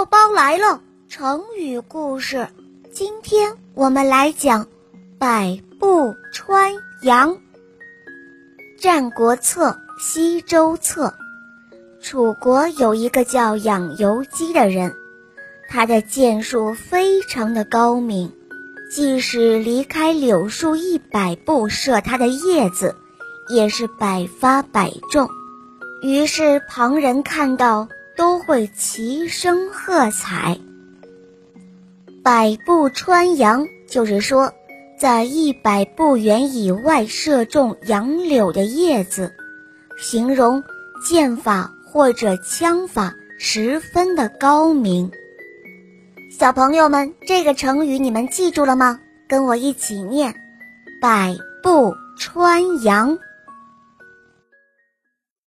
肉包来了！成语故事，今天我们来讲“百步穿杨”。《战国策·西周策》：楚国有一个叫养由基的人，他的剑术非常的高明，即使离开柳树一百步射他的叶子，也是百发百中。于是旁人看到。都会齐声喝彩。百步穿杨，就是说，在一百步远以外射中杨柳的叶子，形容剑法或者枪法十分的高明。小朋友们，这个成语你们记住了吗？跟我一起念：百步穿杨。